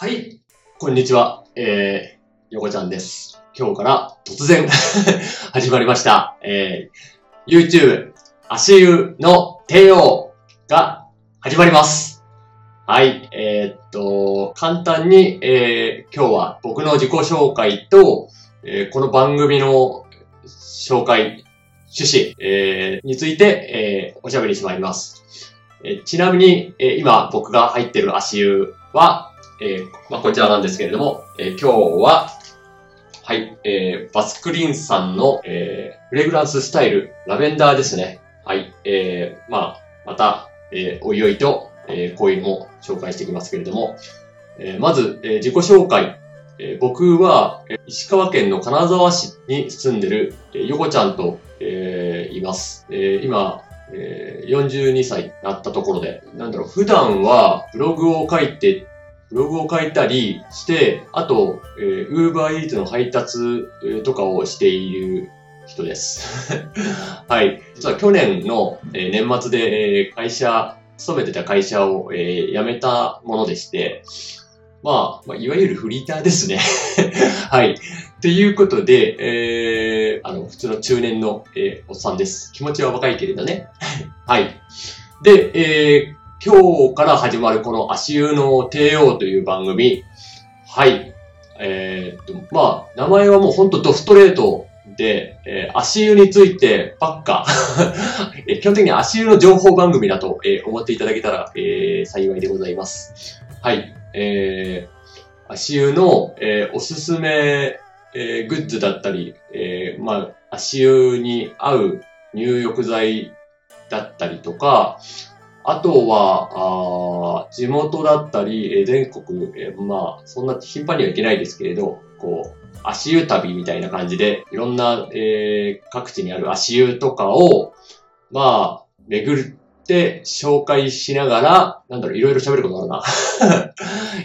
はい、こんにちは。えー、よこちゃんです。今日から突然 始まりました。えー、YouTube 足湯の帝王が始まります。はい、えーっと、簡単に、えー、今日は僕の自己紹介と、えーこの番組の紹介、趣旨、えーについて、えーおしゃべりしてまいります。えーちなみに、えー今僕が入ってる足湯は、えーまあ、こちらなんですけれども、えー今日は、はい、えーバスクリンさんの、えーフレグランススタイル、ラベンダーですね。はい、えーまあ、また、えーおいおいと、えーこういうのも紹介していきますけれども、えーまず、えー自己紹介。えー僕は、え石川県の金沢市に住んでる、えーよこちゃんと、えーいます。えー今、えー42歳になったところで、なんだろう、普段はブログを書いて、ブログを書いたりして、あと、えー、ウーバーイーツの配達とかをしている人です。はい。実は去年の、えー年末で、えー会社、勤めてた会社を、えー辞めたものでして、まあ、まあ、いわゆるフリーターですね。はい。ということで、えー、あの、普通の中年の、えーおっさんです。気持ちは若いけれどね。はい。で、えー、今日から始まるこの足湯の帝王という番組。はい。えーっと、まあ、名前はもうほんとドストレートで、えー足湯についてばっか、えー基本的に足湯の情報番組だと、えー思っていただけたら、えー幸いでございます。はい。えー、足湯の、えーおすすめ、えーグッズだったり、えーまあ、足湯に合う入浴剤だったりとか、あとは、あ地元だったり、全国、えまあ、そんな頻繁には行けないですけれど、こう、足湯旅みたいな感じで、いろんな、えー各地にある足湯とかを、まあ、巡って紹介しながら、なんだろう、いろいろ喋ることあるな。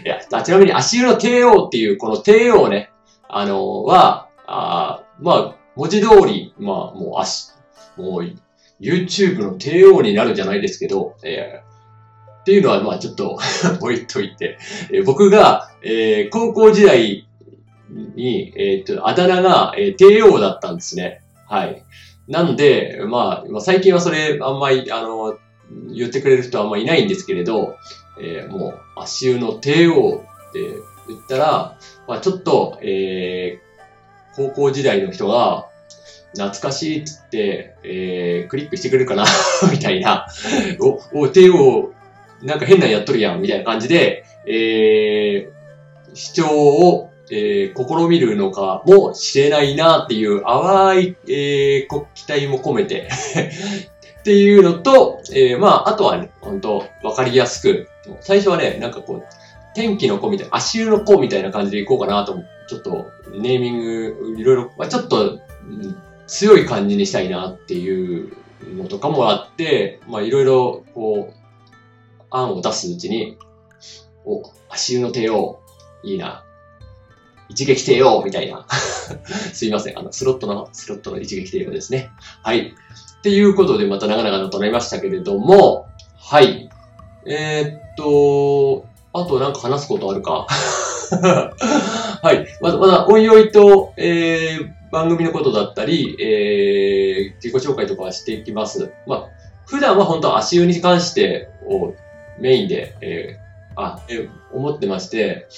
いや、ちなみに足湯の帝王っていう、この帝王ね、あのは、あまあ、文字通り、まあ、もう足、もう、YouTube の帝王になるじゃないですけど、えーっていうのは、まあちょっと 置いといて、えー僕が、えー高校時代に、えっ、と、あだ名が、えー帝王だったんですね。はい。なんで、まあ、まあ最近はそれ、あんまり、あの、言ってくれる人はあんまりいないんですけれど、えーもう、足湯の帝王って言ったら、まあちょっと、えー高校時代の人が、懐かしいっつって、えークリックしてくれるかな？みたいな。お、お、帝王、なんか変なやっとるやん、みたいな感じで、えー視聴を、えー試みるのかもしれないなっていう淡い、えー期待も込めて。っていうのと、えーまあ、あとはね、本当わかりやすく、最初はね、なんかこう、天気の子みたいな、足湯の子みたいな感じでいこうかなと、ちょっとネーミング、いろいろ、まあ、ちょっと、うん強い感じにしたいなっていうのとかもあって、まあいろいろこう、案を出すうちに、お、足湯の帝王、いいな。一撃帝王みたいな。すいません。あの、スロットの、スロットの一撃帝王ですね。はい。っていうことで、また長々となりましたけれども、はい。えーっと、あとなんか話すことあるか？はい。まだ、まだ、おいおいと、えー、番組のことだったり、えー、自己紹介とかはしていきます。まあ、普段は本当足湯に関してをメインで、えー、あ、えー思ってまして、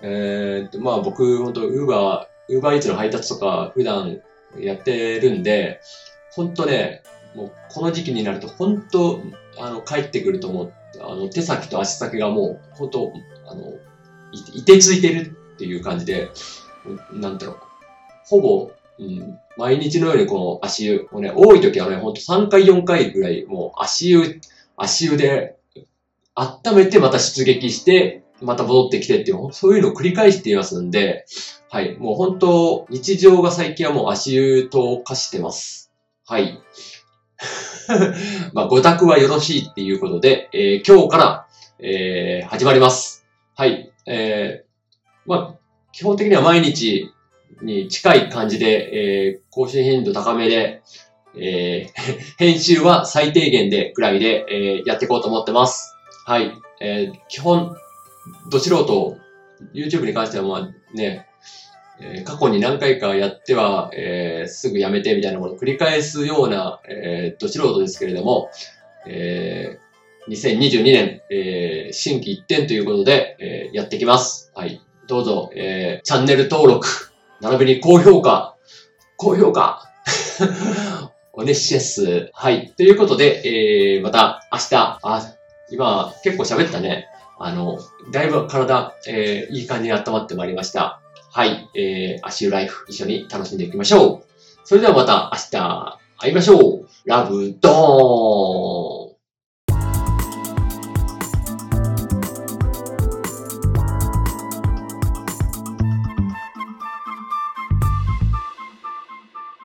えーっと、まあ僕、本当ウーバー、ウーバーイーツの配達とか普段やってるんで、本当ね、もうこの時期になると本当、あの、帰ってくるともう、あの、手先と足先がもう、本当、あの、い、いてついてるっていう感じで、なんだろう、ほぼ、うん、毎日のようにこの足湯、もうね、多い時はね、ほんと3回4回ぐらい、もう足湯、足湯で、温めてまた出撃して、また戻ってきてっていう、そういうのを繰り返していますんで、はい、もう本当、日常が最近はもう足湯と化してます。はい。まあ、ご宅はよろしいっていうことで、えー今日から、えー始まります。はい。えーまあ、基本的には毎日に近い感じで、えー更新頻度高めで、えー 編集は最低限でぐらいで、えーやっていこうと思ってます。はい。えー基本、ど素人 YouTube に関してはまあね、えー過去に何回かやっては、えーすぐやめてみたいなものを繰り返すような、えー、ど素人ですけれども、えー2022年、えー新規一点ということで、えーやってきます。はい。どうぞ、えーチャンネル登録、並びに高評価、高評価、お願いします。はい。ということで、えーまた明日、あ、今結構喋ったね。あの、だいぶ体、えーいい感じに温まってまいりました。はい。えー、足湯ライフ一緒に楽しんでいきましょう。それではまた明日会いましょう。ラブドーン